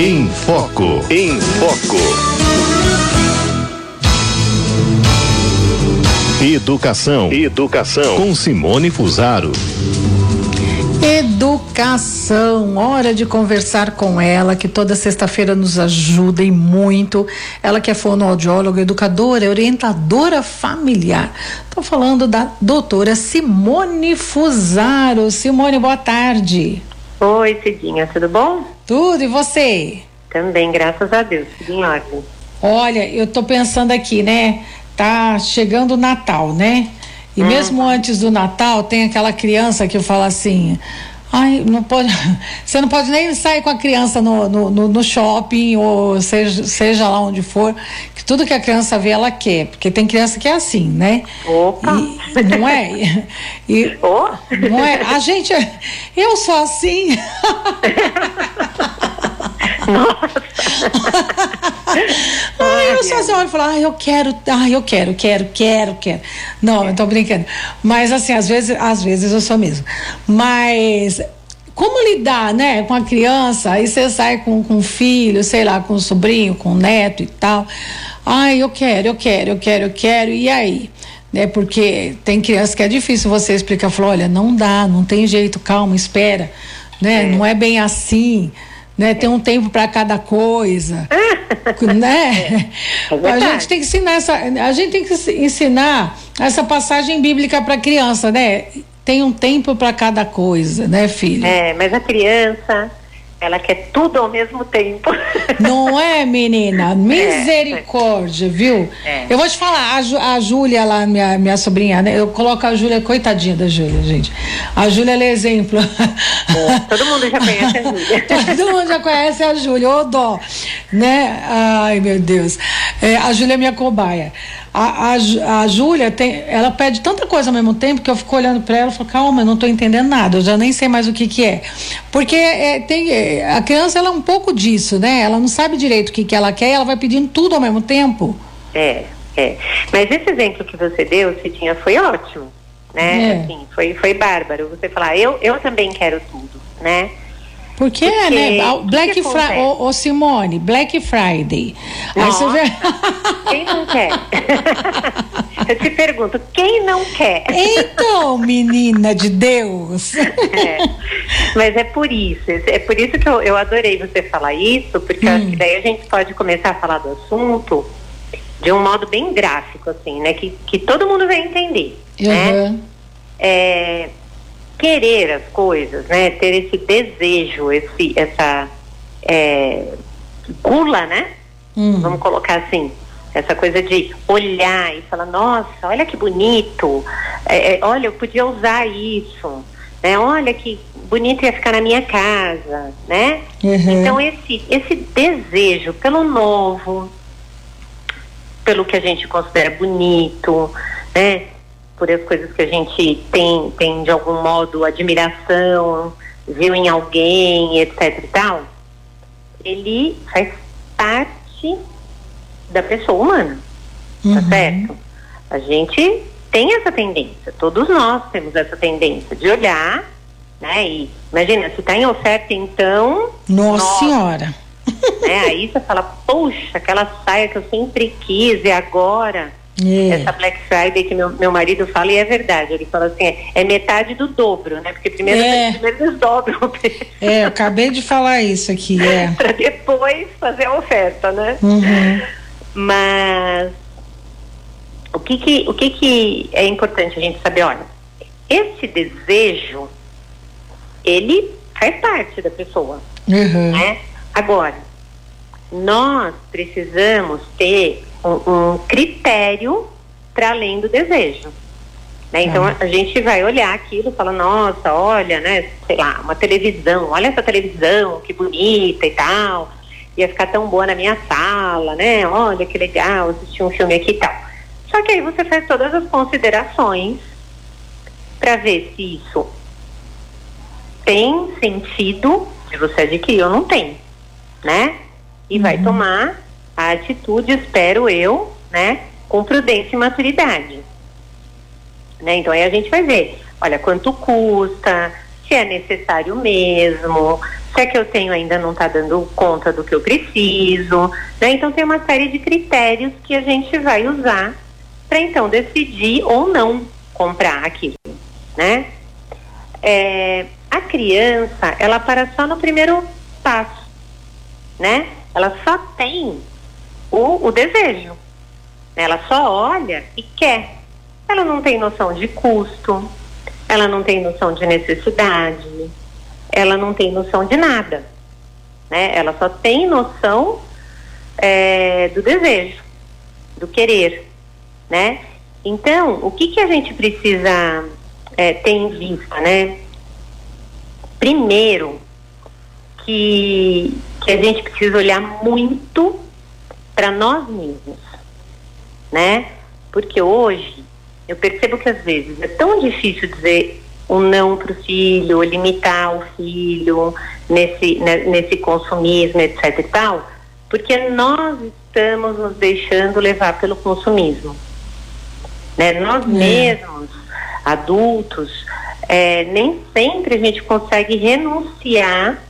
Em Foco. Em Foco. Educação. Educação. Com Simone Fusaro. Educação, hora de conversar com ela, que toda sexta-feira nos ajuda e muito. Ela que é fonoaudióloga, educadora, orientadora familiar. Estou falando da doutora Simone Fusaro. Simone, boa tarde. Oi, Cidinha, tudo bom? Tudo, e você? Também, graças a Deus, tudo em ordem. Olha, eu tô pensando aqui, né? Tá chegando o Natal, né? E uhum. mesmo antes do Natal, tem aquela criança que fala assim: Ai, não pode. Você não pode nem sair com a criança no, no, no, no shopping, ou seja, seja lá onde for, que tudo que a criança vê, ela quer. Porque tem criança que é assim, né? Opa! E, não é? E, oh. Não é? A gente. Eu sou assim. Nossa! ai, eu só olho e falo, ai, eu quero, ai, eu quero, quero, quero, quero. Não, eu tô brincando. Mas assim, às vezes, às vezes eu sou mesmo. Mas como lidar, né, com a criança? Aí você sai com, com um filho, sei lá, com um sobrinho, com um neto e tal. Ai, eu quero, eu quero, eu quero, eu quero. E aí? Né, porque tem criança que é difícil você explicar, falar, olha, não dá, não tem jeito, calma, espera, né? É. Não é bem assim né? Tem um tempo para cada coisa, né? É a gente tem que ensinar essa, a gente tem que ensinar essa passagem bíblica para criança, né? Tem um tempo para cada coisa, né, filho? É, mas a criança ela quer tudo ao mesmo tempo. Não é, menina? Misericórdia, é, viu? É. Eu vou te falar, a, a Júlia lá, minha, minha sobrinha, né? Eu coloco a Júlia, coitadinha da Júlia, gente. A Júlia é exemplo. É, todo mundo já conhece a Júlia. todo mundo já conhece a Júlia, ô dó. Né? Ai, meu Deus. É, a Júlia é minha cobaia. A, a, a Júlia tem, ela pede tanta coisa ao mesmo tempo que eu fico olhando para ela e falo, calma, eu não estou entendendo nada, eu já nem sei mais o que que é. Porque é, tem, é, a criança ela é um pouco disso, né? Ela não sabe direito o que que ela quer e ela vai pedindo tudo ao mesmo tempo. É, é. Mas esse exemplo que você deu, Cidinha, foi ótimo, né? É. Assim, foi, foi bárbaro. Você falar, eu, eu também quero tudo, né? Porque, Porque né? Black Friday. Ô, ô, Simone, Black Friday. Nossa, Aí você vê. Quem não quer? Eu te pergunto, quem não quer? Então, menina de Deus. É, mas é por isso, é por isso que eu, eu adorei você falar isso, porque hum. acho que daí a gente pode começar a falar do assunto de um modo bem gráfico, assim, né? Que, que todo mundo vai entender. Uhum. Né? É, querer as coisas, né? Ter esse desejo, esse, essa é, gula, né? Uhum. Vamos colocar assim, essa coisa de olhar e falar, nossa, olha que bonito, é, é, olha, eu podia usar isso, né? Olha que bonito ia ficar na minha casa, né? Uhum. Então esse esse desejo pelo novo, pelo que a gente considera bonito, né? Por as coisas que a gente tem, tem de algum modo admiração, viu em alguém, etc e tal, ele faz parte da pessoa humana, tá uhum. tá certo? A gente tem essa tendência, todos nós temos essa tendência de olhar, né? E imagina, se está em oferta, então. Nossa, nossa Senhora! Né, aí você fala, poxa, aquela saia que eu sempre quis e agora é. Essa Black Friday que meu, meu marido fala, e é verdade, ele fala assim, é, é metade do dobro, né? Porque primeiro, é. primeiro eles dobram o preço. É, eu acabei de falar isso aqui, é. para depois fazer a oferta, né? Uhum. Mas o que que, o que que é importante a gente saber? Olha, esse desejo, ele faz parte da pessoa, uhum. né? Agora, nós precisamos ter um, um critério para além do desejo. Né? Então a gente vai olhar aquilo e fala, nossa, olha, né, sei lá, uma televisão, olha essa televisão, que bonita e tal, ia ficar tão boa na minha sala, né? Olha que legal, assistir um filme aqui e tal. Só que aí você faz todas as considerações para ver se isso tem sentido de você adquirir ou não tem, né? E uhum. vai tomar a atitude, espero eu, né, com prudência e maturidade. Né? Então aí a gente vai ver, olha, quanto custa, se é necessário mesmo, se é que eu tenho ainda não está dando conta do que eu preciso. Né? Então tem uma série de critérios que a gente vai usar para então decidir ou não comprar aquilo, né? É, a criança, ela para só no primeiro passo, né? Ela só tem o, o desejo. Ela só olha e quer. Ela não tem noção de custo, ela não tem noção de necessidade, ela não tem noção de nada. Né? Ela só tem noção é, do desejo, do querer. Né? Então, o que, que a gente precisa é, ter em vista? Né? Primeiro, que, que a gente precisa olhar muito para nós mesmos. Né? Porque hoje eu percebo que às vezes é tão difícil dizer um não para o filho, limitar o filho nesse, né, nesse consumismo, etc e tal, porque nós estamos nos deixando levar pelo consumismo. Né? Nós é. mesmos, adultos, é, nem sempre a gente consegue renunciar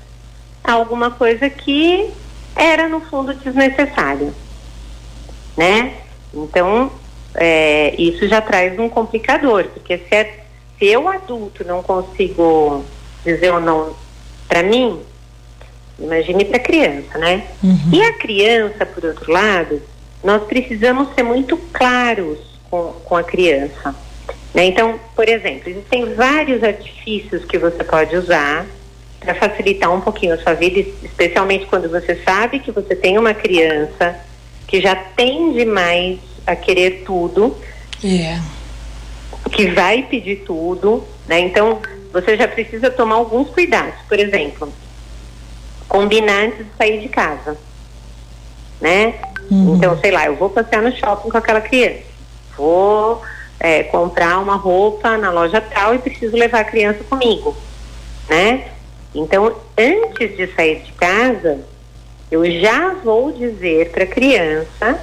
a alguma coisa que era no fundo desnecessário, né? Então é, isso já traz um complicador, porque se, é, se eu adulto não consigo dizer ou não para mim, imagine para a criança, né? Uhum. E a criança, por outro lado, nós precisamos ser muito claros com, com a criança. Né? Então, por exemplo, existem vários artifícios que você pode usar para facilitar um pouquinho a sua vida, especialmente quando você sabe que você tem uma criança que já tende mais a querer tudo. É. Que vai pedir tudo, né? Então, você já precisa tomar alguns cuidados. Por exemplo, combinar antes de sair de casa, né? Uhum. Então, sei lá, eu vou passear no shopping com aquela criança. Vou é, comprar uma roupa na loja tal e preciso levar a criança comigo, né? Então, antes de sair de casa, eu já vou dizer para a criança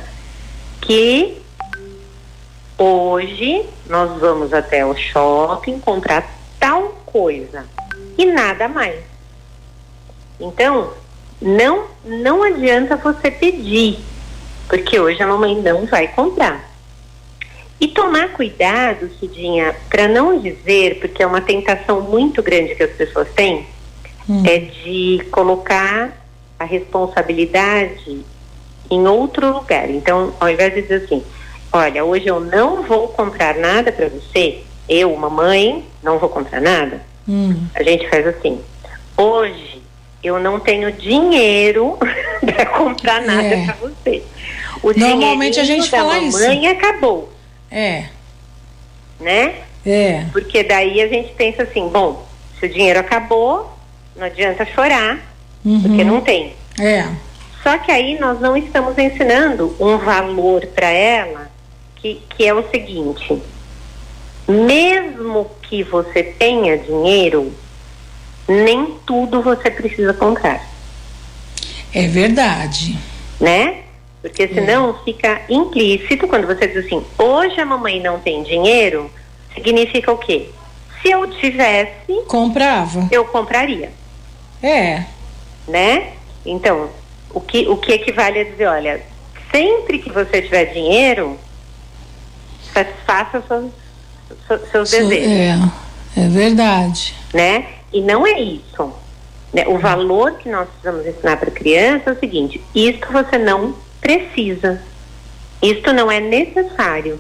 que hoje nós vamos até o shopping comprar tal coisa e nada mais. Então, não não adianta você pedir, porque hoje a mamãe não vai comprar. E tomar cuidado, Cidinha, para não dizer, porque é uma tentação muito grande que as pessoas têm, hum. é de colocar a responsabilidade em outro lugar. Então, ao invés de dizer assim, olha, hoje eu não vou comprar nada para você, eu, mamãe, não vou comprar nada, hum. a gente faz assim, hoje eu não tenho dinheiro para comprar nada é. para você. O Normalmente a gente da fala mamãe isso. acabou. É. Né? É. Porque daí a gente pensa assim, bom, se o dinheiro acabou, não adianta chorar, uhum. porque não tem. É. Só que aí nós não estamos ensinando um valor para ela que, que é o seguinte: mesmo que você tenha dinheiro, nem tudo você precisa comprar. É verdade. Né? Porque senão é. fica implícito quando você diz assim: hoje a mamãe não tem dinheiro, significa o quê? Se eu tivesse. Comprava. Eu compraria. É. Né? Então, o que, o que equivale a dizer, olha, sempre que você tiver dinheiro, satisfaça seus, seus desejos. É, é verdade. Né? E não é isso. Né? O valor que nós precisamos ensinar para a criança é o seguinte: isto você não precisa. Isto não é necessário.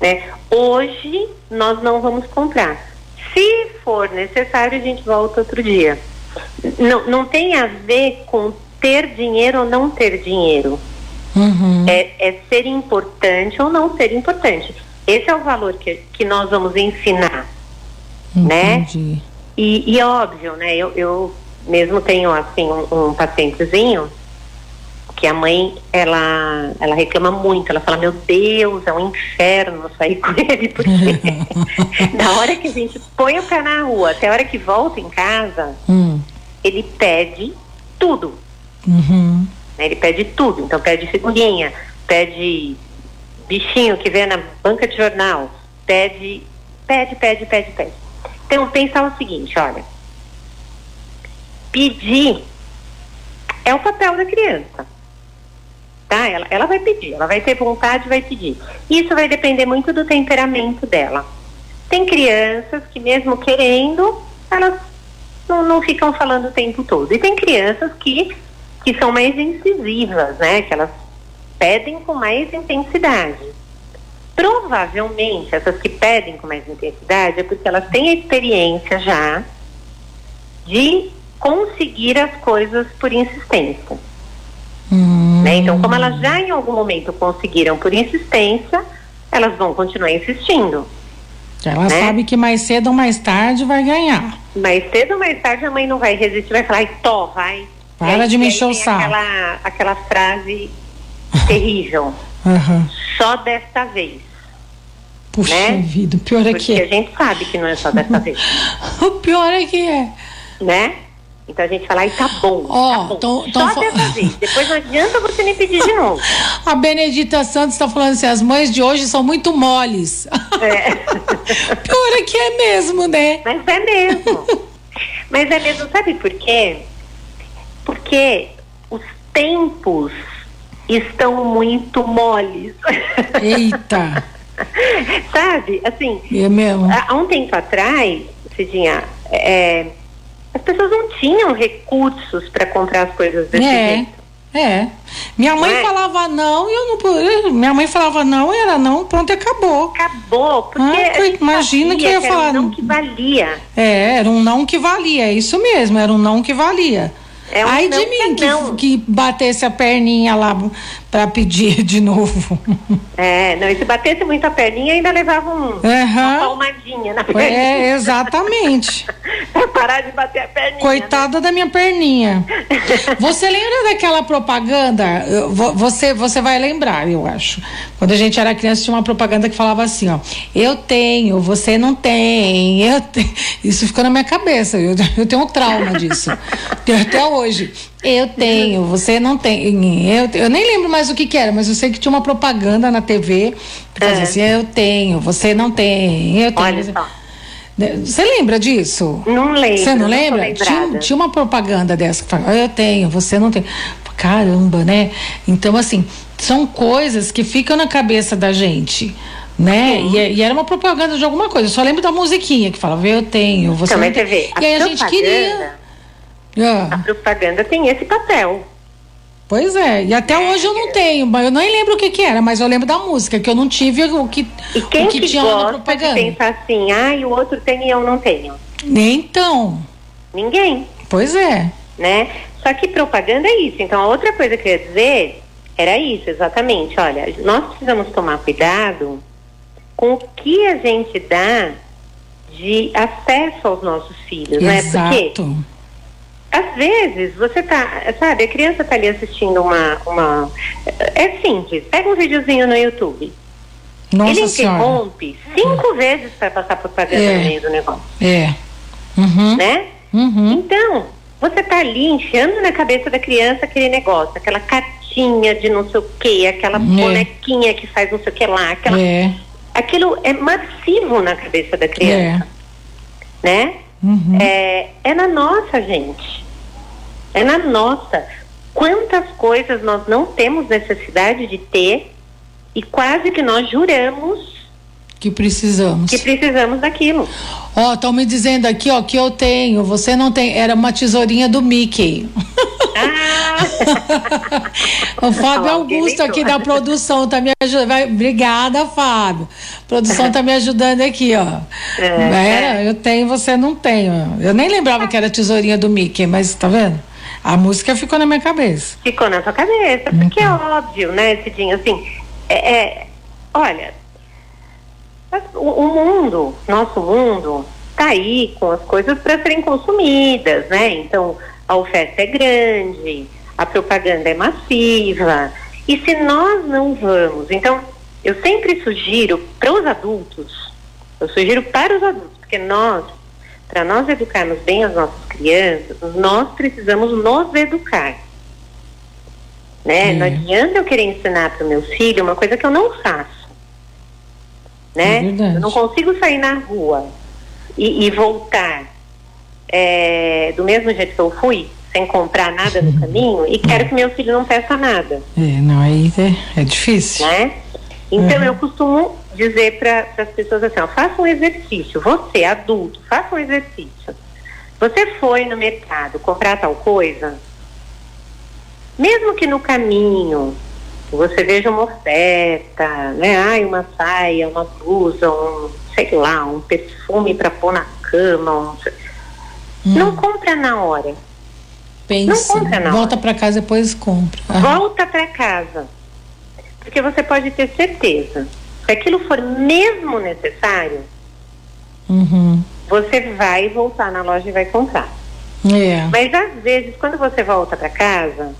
Né? Hoje nós não vamos comprar. Se for necessário, a gente volta outro dia. Não, não tem a ver com ter dinheiro ou não ter dinheiro. Uhum. É, é, ser importante ou não ser importante. Esse é o valor que, que nós vamos ensinar, né? Entendi. né? E, e é óbvio, né? Eu, eu mesmo tenho assim um, um pacientezinho que a mãe ela ela reclama muito, ela fala meu Deus é um inferno sair com ele porque na hora que a gente põe o pé na rua até a hora que volta em casa hum. ele pede tudo Uhum. Né, ele pede tudo, então pede figurinha, pede bichinho que vê na banca de jornal, pede, pede, pede, pede, pede. Então, pensar o seguinte, olha, pedir é o papel da criança. Tá? Ela, ela vai pedir, ela vai ter vontade, vai pedir. Isso vai depender muito do temperamento dela. Tem crianças que mesmo querendo, elas não, não ficam falando o tempo todo. E tem crianças que, que são mais incisivas, né? Que elas pedem com mais intensidade. Provavelmente, essas que pedem com mais intensidade é porque elas têm a experiência já de conseguir as coisas por insistência. Hum. Né? Então, como elas já em algum momento conseguiram por insistência, elas vão continuar insistindo. Ela né? sabe que mais cedo ou mais tarde vai ganhar. Mais cedo ou mais tarde a mãe não vai resistir, vai falar, ai, Tó, vai. Para aí- de me encher o saco. Aquela, aquela frase terrível. Aham. Só desta vez. Puxa Né? vida, o pior é Porque que a é. gente sabe que não é só desta vez. O pior é que é. né? Então a gente fala, ai, tá bom, Ó, tá bom. tão- tão Só dessa vez. Depois não adianta você me pedir de novo. A Benedita Santos está falando assim: as mães de hoje são muito moles. É. pior é que é mesmo, né? Mas é mesmo. Mas é mesmo, sabe por quê? Porque os tempos estão muito moles. Eita, sabe? Assim, é mesmo. há há um tempo atrás, Cidinha, é, as pessoas não tinham recursos para comprar as coisas desse É. jeito. É. Minha mãe é? falava não e eu não. pu- Minha mãe falava não, era não, pronto, e acabou. Acabou, porque Ah, imagina que eu ia era um falar- não que valia. É, era um não que valia, é isso mesmo, era um não que valia. É um Ai de mim é que, não. que batesse a perninha lá pra pedir de novo. É, não, e se batesse muito a perninha, ainda levava um, uma Aham. palmadinha na perninha. É, exatamente. pra parar de bater a perninha. né? Coitada da minha perninha. Você lembra daquela propaganda? Eu Você, você vai lembrar, eu acho. Quando a gente era criança, tinha uma propaganda que falava assim, ó. Eu tenho, você não tem. Eu te- Isso ficou na minha cabeça. Eu, eu tenho um trauma disso. Até hoje. Eu tenho, você não tem. Eu, eu nem lembro mais o que, que era, mas eu sei que tinha uma propaganda na TV que fazia É. assim, eu tenho, você não tem. Eu tenho. Olha só. Você lembra disso? Não lembro. Você não lembra? Tinha, lembrada. tinha uma propaganda dessa que falava, eu tenho, você não tem. Caramba, né? Então, assim, são coisas que ficam na cabeça da gente. Né? E, e era uma propaganda de alguma coisa. Eu só lembro da musiquinha que falava, eu tenho, você não vê, a E aí a gente propaganda, queria. a Ah, propaganda tem esse papel. pois é, e até hoje eu não tenho, mas eu nem lembro o que, que era, mas eu lembro da música, que eu não tive o que, E quem o que, que, tinha lá na gosta de propaganda. pensar assim, ah, o outro tem e eu não tenho? Então, Ninguém, pois é. né? Só que propaganda é isso. Então, a outra coisa que eu ia dizer era isso, exatamente. Olha, nós precisamos tomar cuidado com o que a gente dá de acesso aos nossos filhos, né? Porque Exato. Às vezes, você tá, sabe, a criança tá ali assistindo uma, uma. É simples, pega um videozinho no YouTube. Nossa ele Senhora. interrompe cinco vezes para passar propaganda É. no meio do negócio, É. Uhum. né? Uhum. Então, você tá ali enfiando na cabeça da criança aquele negócio, aquela cartinha de não sei o quê, aquela bonequinha que faz não sei o que lá, aquela, É. aquilo é massivo na cabeça da criança, né? Uhum. É, é na nossa, gente. É na nossa. Quantas coisas nós não temos necessidade de ter e quase que nós juramos Que precisamos. que precisamos daquilo. Ó, estão me dizendo aqui, ó, que eu tenho, você não tem. Era uma tesourinha do Mickey. Ah, o Fábio Augusto aqui da produção tá me ajudando. Obrigada, Fábio. produção tá me ajudando aqui, ó. É, Era, eu tenho, você não tem. Eu nem lembrava que era tesourinha do Mickey, mas tá vendo? A música ficou na minha cabeça. ficou na sua cabeça, porque é óbvio, né, Cidinho? Assim, é, é- olha, o, o mundo, nosso mundo, tá aí com as coisas para serem consumidas, né? Então, a oferta é grande, a propaganda é massiva. E se nós não vamos, então, eu sempre sugiro para os adultos, eu sugiro para os adultos, porque nós, para nós educarmos bem as nossas crianças, nós precisamos nos educar. Né? Hum. Não adianta eu querer ensinar para o meu filho uma coisa que eu não faço. É Né? verdade. eu não consigo sair na rua e, e voltar é, do mesmo jeito que eu fui, sem comprar nada no caminho, e quero que meu filho não peça nada. É, não, aí é, é difícil. Né? Então uhum. eu costumo dizer para as pessoas assim, ó, faça um exercício, você, adulto, faça um exercício. Você foi no mercado comprar tal coisa, mesmo que no caminho você veja uma oferta, né? Ai, uma saia, uma blusa, um, sei lá, um perfume para pôr na cama, um... hum. não compra na hora. Pensa, não compra na volta para casa depois compra. Volta para casa, porque você pode ter certeza se aquilo for mesmo necessário, uhum. você vai voltar na loja e vai comprar. É. Mas às vezes, quando você volta para casa,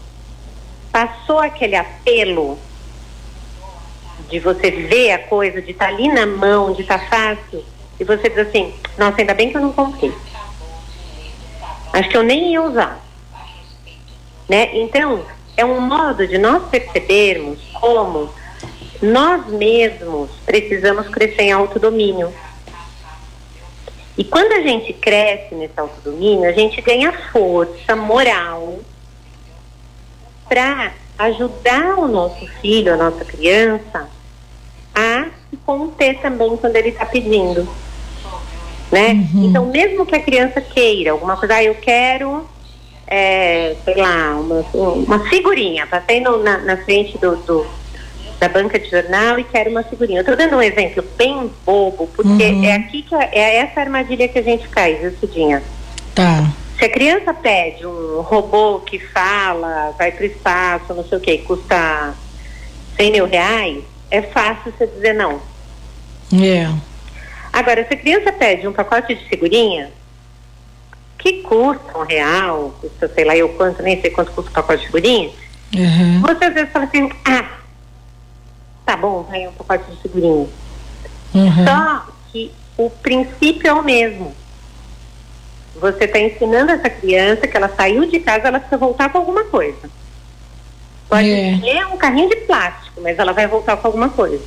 passou aquele apelo de você ver a coisa, de estar tá ali na mão, de estar tá fácil, e você diz assim, nossa, ainda bem que eu não comprei. Acho que eu nem ia usar. Né? Então, é um modo de nós percebermos como nós mesmos precisamos crescer em autodomínio. E quando a gente cresce nesse autodomínio, a gente ganha força moral para ajudar o nosso filho, a nossa criança, a se conter também quando ele está pedindo. Né? Uhum. Então, mesmo que a criança queira alguma coisa, ah, eu quero, é, sei lá, uma, uma figurinha, passei no, na, na frente do, do da banca de jornal e quero uma figurinha. Eu estou dando um exemplo bem bobo, porque uhum. é aqui que é essa armadilha que a gente cai, Cidinha. Tá. Se a criança pede um robô que fala, vai para o espaço, não sei o que, custa 100 mil reais, é fácil você dizer não. É. Agora, se a criança pede um pacote de figurinha, que custa um real, custa sei lá eu quanto, nem sei quanto custa o pacote de figurinha, uhum. você às vezes fala assim, ah, tá bom, vai um pacote de figurinha. Uhum. Só que o princípio é o mesmo. Você está ensinando essa criança que ela saiu de casa, ela precisa voltar com alguma coisa. Pode é. ser um carrinho de plástico, mas ela vai voltar com alguma coisa.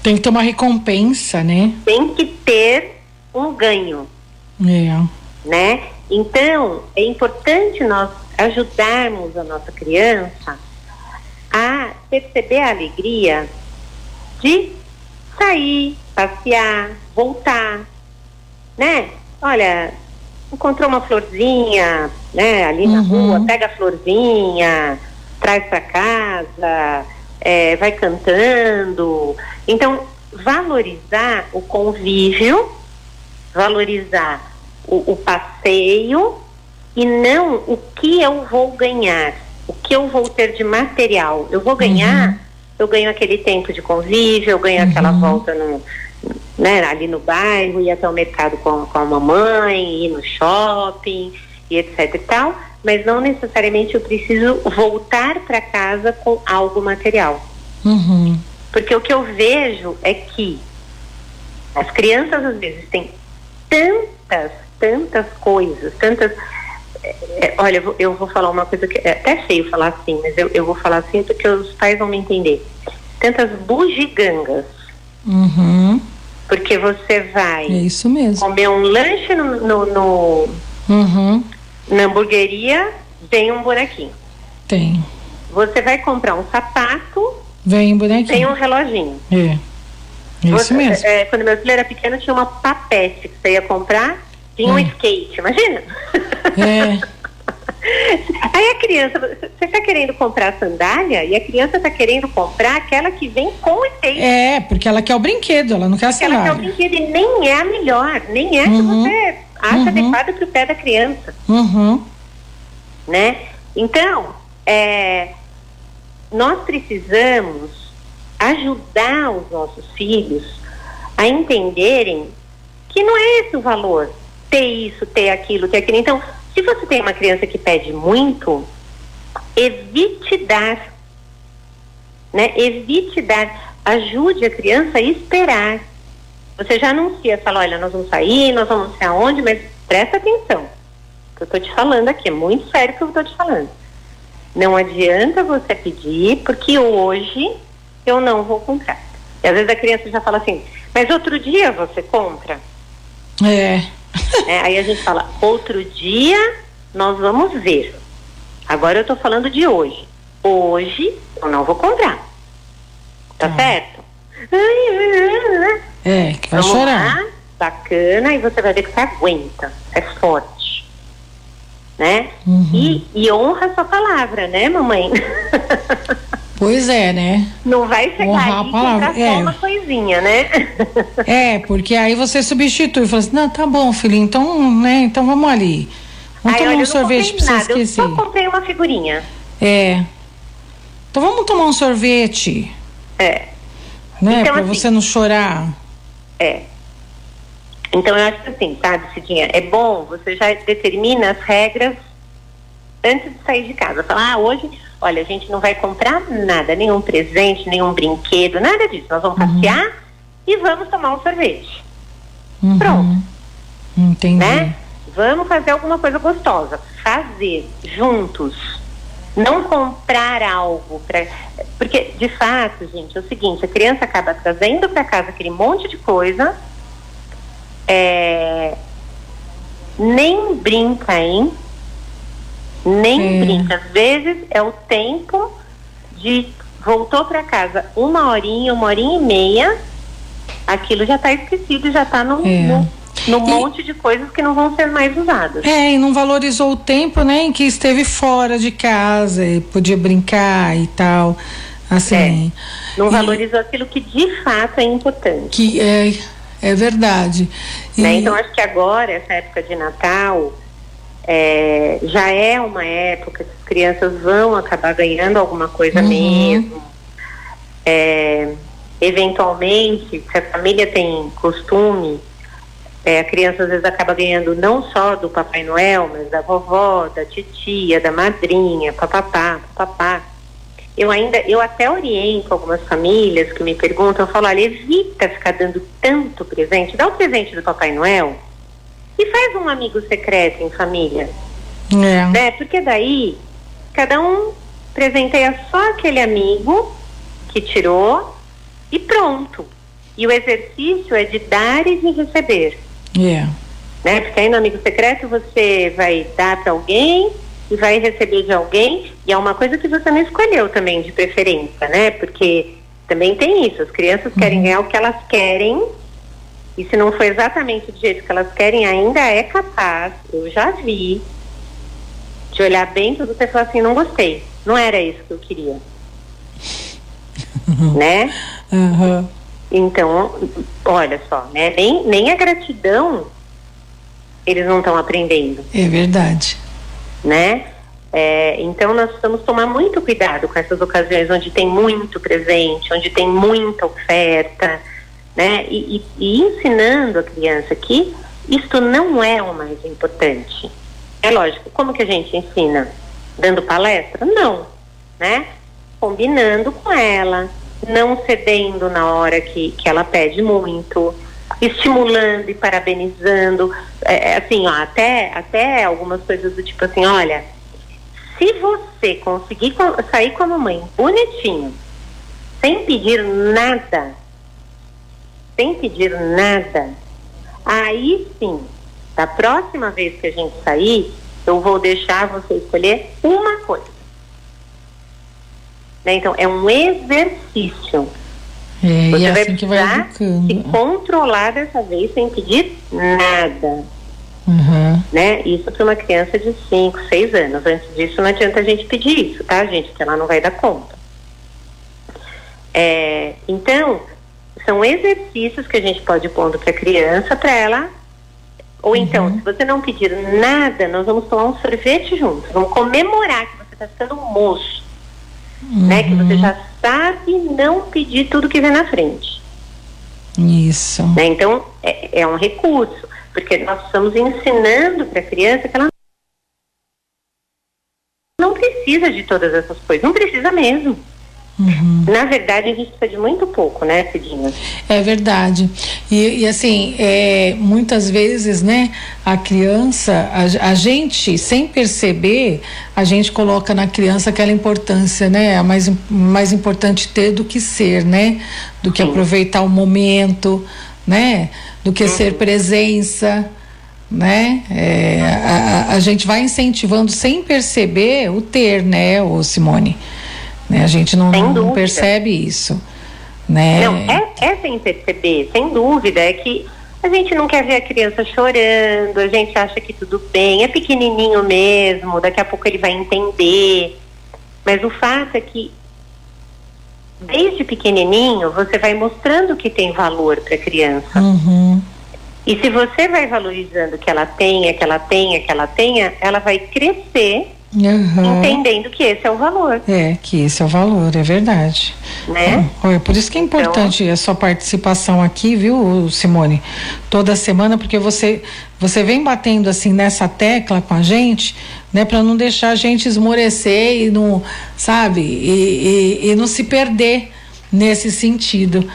Tem que ter uma recompensa, né? Tem que ter um ganho. É. Né? Então, é importante nós ajudarmos a nossa criança a perceber a alegria de sair, passear, voltar, né? Olha, encontrou uma florzinha, né, ali na uhum. rua, pega a florzinha, traz para casa, é, vai cantando. Então, valorizar o convívio, valorizar o, o passeio e não o que eu vou ganhar o que eu vou ter de material? Eu vou ganhar, uhum. eu ganho aquele tempo de convívio, eu ganho uhum. aquela volta no, né, ali no bairro, ir até o mercado com, com a mamãe, ir no shopping e etc e tal, mas não necessariamente eu preciso voltar para casa com algo material. Uhum. Porque o que eu vejo é que as crianças às vezes têm tantas, tantas coisas, tantas é, olha, eu vou, eu vou, falar uma coisa que é até feio falar assim, mas eu, eu vou falar assim porque os pais vão me entender. Tantas bugigangas. Uhum. Porque você vai é isso mesmo. comer um lanche no, no, no uhum. na hamburgueria, vem um bonequinho. Tem. Você vai comprar um sapato, vem um bonequinho. Tem um reloginho. É. Isso você, mesmo. É, quando meu filho era pequeno, tinha uma papete que você ia comprar um hum. skate, imagina? É. Aí a criança, você está querendo comprar sandália e a criança está querendo comprar aquela que vem com o skate. É, porque ela quer o brinquedo, ela não quer a sandália. Ela quer o brinquedo e nem é a melhor, nem é uhum. que você acha uhum. adequada para o pé da criança. Uhum. Né? Então, é, nós precisamos ajudar os nossos filhos a entenderem que não é esse o valor ter isso, ter aquilo, ter aquilo. Então, se você tem uma criança que pede muito, evite dar. Né? Evite dar. Ajude a criança a esperar. Você já anuncia, fala, olha, nós vamos sair, nós vamos ser aonde, mas presta atenção. Que eu estou te falando aqui é muito sério o que eu estou te falando. Não adianta você pedir, porque hoje eu não vou comprar. E às vezes a criança já fala assim, mas outro dia você compra. É. é. Aí a gente fala, outro dia nós vamos ver. Agora eu tô falando de hoje. Hoje eu não vou comprar. Tá ah. certo? É, que vai vamos chorar. Lá, bacana, e você vai ver que você aguenta. É forte. Né? Uhum. E, e honra a sua palavra, né, mamãe? Pois é, né? Não vai chegar Honrar aí palavra. é. uma coisinha, né? é, porque aí você substitui, fala assim, não, tá bom, filho, então, né, então vamos ali. Vamos Ai, tomar olha, um sorvete pra você nada, esquecer. Eu só comprei uma figurinha. É. Então vamos tomar um sorvete. É. Né, então, pra assim, você não chorar. É. Então eu acho que assim, sabe, Cidinha, é bom, você já determina as regras antes de sair de casa. Falar, ah, hoje olha, a gente não vai comprar nada, nenhum presente, nenhum brinquedo, nada disso. Nós vamos Uhum. passear e vamos tomar um sorvete. Uhum. Pronto. Entendi. Né? Vamos fazer alguma coisa gostosa. Fazer juntos. Não comprar algo para. Porque, de fato, gente, é o seguinte: a criança acaba trazendo para casa aquele monte de coisa. É... Nem brinca, hein? Nem É. brinca. Às vezes é o tempo de voltou para casa uma horinha, uma horinha e meia, aquilo já está esquecido, já está no, É. no, E- monte de coisas que não vão ser mais usadas. É, e não valorizou o tempo, né, em que esteve fora de casa e podia brincar e tal. Assim. Não E- valorizou aquilo que de fato é importante. Que é, é verdade. E- né? Então acho que agora, essa época de Natal, é, já é uma época que as crianças vão acabar ganhando alguma coisa Uhum. mesmo. É, eventualmente, se a família tem costume, é, a criança às vezes acaba ganhando não só do Papai Noel, mas da vovó, da titia, da madrinha, papapá, papapá. Eu ainda, eu até oriento algumas famílias que me perguntam, eu falo, olha, evita ficar dando tanto presente, dá o presente do Papai Noel e faz um amigo secreto em família, é. né? Porque daí cada um presenteia só aquele amigo que tirou e pronto. E o exercício é de dar e de receber É. né? Porque aí no amigo secreto você vai dar para alguém e vai receber de alguém e é uma coisa que você não escolheu também de preferência, né? Porque também tem isso, as crianças querem ganhar o que elas querem e se não for exatamente do jeito que elas querem, ainda é capaz, eu já vi, de olhar bem tudo e falar assim, não gostei, não era isso que eu queria. né? Aham. Então, olha só, né? Nem, nem a gratidão eles não estão aprendendo, É verdade. né? É, então nós precisamos tomar muito cuidado com essas ocasiões onde tem muito presente, onde tem muita oferta, né? E, e- e ensinando a criança que isto não é o mais importante. É lógico, como que a gente ensina? Dando palestra? Não, né? Combinando com ela, não cedendo na hora que, que ela pede muito, estimulando e parabenizando, é, é, assim, ó, até, até algumas coisas do tipo assim, olha, se você conseguir co- sair com a mamãe bonitinho, sem pedir nada, sem pedir nada, aí sim, da próxima vez que a gente sair, eu vou deixar você escolher uma coisa. Né? Então, é um exercício. É, Você e é vai assim que vai se controlar dessa vez sem pedir nada. Uhum. né? Isso para uma criança de 5, 6 anos. Antes disso, não adianta a gente pedir isso, tá, gente? Porque ela não vai dar conta. É, então, são exercícios que a gente pode ir pondo para a criança para ela. Ou então, se você não pedir nada, nós vamos tomar um sorvete juntos. Vamos comemorar que você está ficando moço. Né? Que você já sabe não pedir tudo que vem na frente. Isso. Né? Então, é, é um recurso, porque nós estamos ensinando para a criança que ela não precisa de todas essas coisas, não precisa mesmo. Uhum. Na verdade, a gente precisa de muito pouco, né, Cidinha? É verdade. E, e, assim, é, muitas vezes, né, a criança, a, a, gente, sem perceber, a gente coloca na criança aquela importância, né? A mais, mais importante ter do que ser, né? Do que Sim. aproveitar o momento, né? do que ser presença, né? É, a, a gente vai incentivando sem perceber o ter, né, o Simone? Né? A gente não, não percebe isso, né? Não, é, é sem perceber, sem dúvida. É que a gente não quer ver a criança chorando, a gente acha que tudo bem, é pequenininho mesmo, daqui a pouco ele vai entender. Mas o fato é que, desde pequenininho, você vai mostrando que tem valor para a criança. Uhum. E se você vai valorizando que ela tenha, que ela tenha, que ela tenha, ela vai crescer Uhum. entendendo que esse é o valor, É, que esse é o valor, é verdade. né? Olha, por isso que é importante a sua participação aqui, viu, Simone? Toda semana, porque você você vem batendo assim nessa tecla com a gente, né, para não deixar a gente esmorecer e não, sabe, e, e, e não se perder nesse sentido,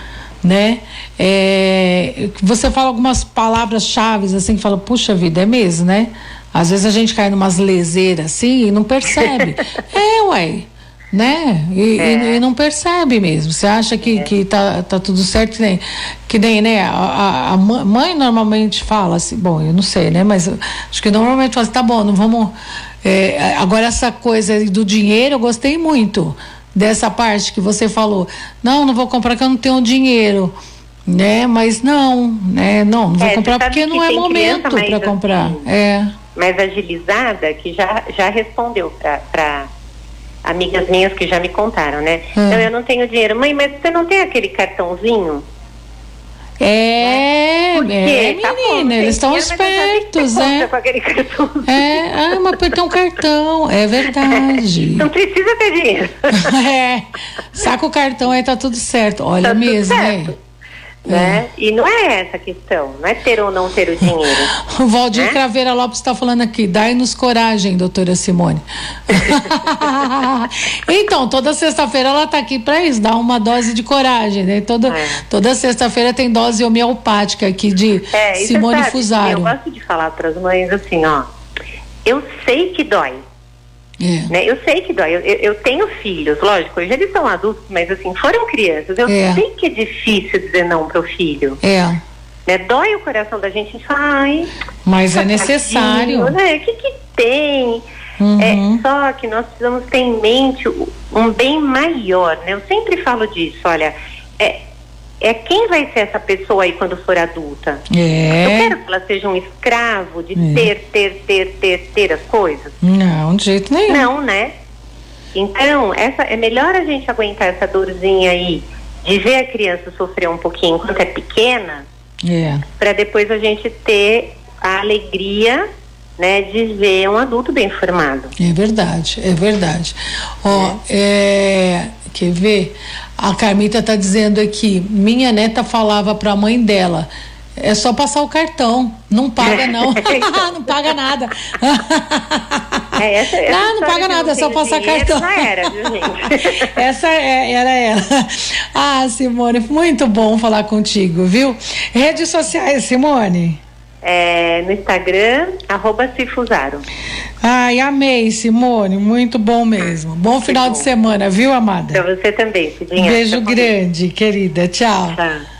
né? É, você fala algumas palavras-chave assim que fala, puxa vida, é mesmo, né? Às vezes a gente cai numas leseiras assim e não percebe. é, ué né? E, É. e- e não percebe mesmo. Você acha que, que tá, tá tudo certo, que nem, que nem né? A, a- a mã- mãe normalmente fala assim, bom, eu não sei, né? Mas acho que normalmente fala assim, tá bom, não vamos. é, agora, essa coisa do dinheiro, eu gostei muito dessa parte que você falou. Não, não vou comprar porque eu não tenho dinheiro. Né, mas não, né? Não, não vou É, comprar porque que não é momento para comprar. assim, É. mais agilizada que já, já respondeu para amigas minhas que já me contaram, né? Hum. Então eu não tenho dinheiro. Mãe, mas você não tem aquele cartãozinho? É, quê? é, Tá bom, menina, tem eles estão espertos, é. conta com aquele cartãozinho. É, ah, mas apertou um cartão, é verdade. Não precisa ter dinheiro. É, saca o cartão aí, tá tudo certo. Olha Tá mesmo, certo. Né? né? E não é essa a questão, não é ter ou não ter o dinheiro. O Valdir Né? Craveira Lopes está falando aqui, dai-nos coragem, doutora Simone. então, toda sexta-feira ela está aqui para isso, dar uma dose de coragem, né? Toda, É. toda sexta-feira tem dose homeopática aqui de É, você Simone sabe. Eu gosto de falar para as mães assim, ó. Eu sei que dói. É. Né? Eu sei que dói. Eu, eu- tenho filhos, lógico, hoje eles são adultos, mas assim, foram crianças. Eu É. sei que é difícil dizer não pro filho. É, Né? Dói o coração da gente, a gente fala, ai, mas é necessário. Né? O que, que tem? Uhum. É, só que nós precisamos ter em mente o- um bem maior, né? Eu sempre falo disso, olha, é, é quem vai ser essa pessoa aí quando for adulta? Eu É. quero que ela seja um escravo de É. ter, ter, ter, ter, ter as coisas. Não, de jeito nenhum. Não, né? Então, essa, é melhor a gente aguentar essa dorzinha aí de ver a criança sofrer um pouquinho enquanto é pequena, É. para depois a gente ter a alegria, né, de ver um adulto bem formado. É verdade, é verdade. Ó, é, quer ver? A Carmita tá dizendo aqui, minha neta falava para a mãe dela, é só passar o cartão, não paga não, não paga nada. É, essa, essa não, não história paga nada, é só passar dinheiro cartão. Já era, viu, gente? Essa é- era ela. Ah, Simone, muito bom falar contigo, viu? Redes sociais, Simone. É, no Instagram, arroba Cifusaro. Ai, amei, Simone, muito bom mesmo. Bom final de semana, viu, amada? Pra você também, Cidinha. Beijo Fica com grande, querida. Tchau. Tchau.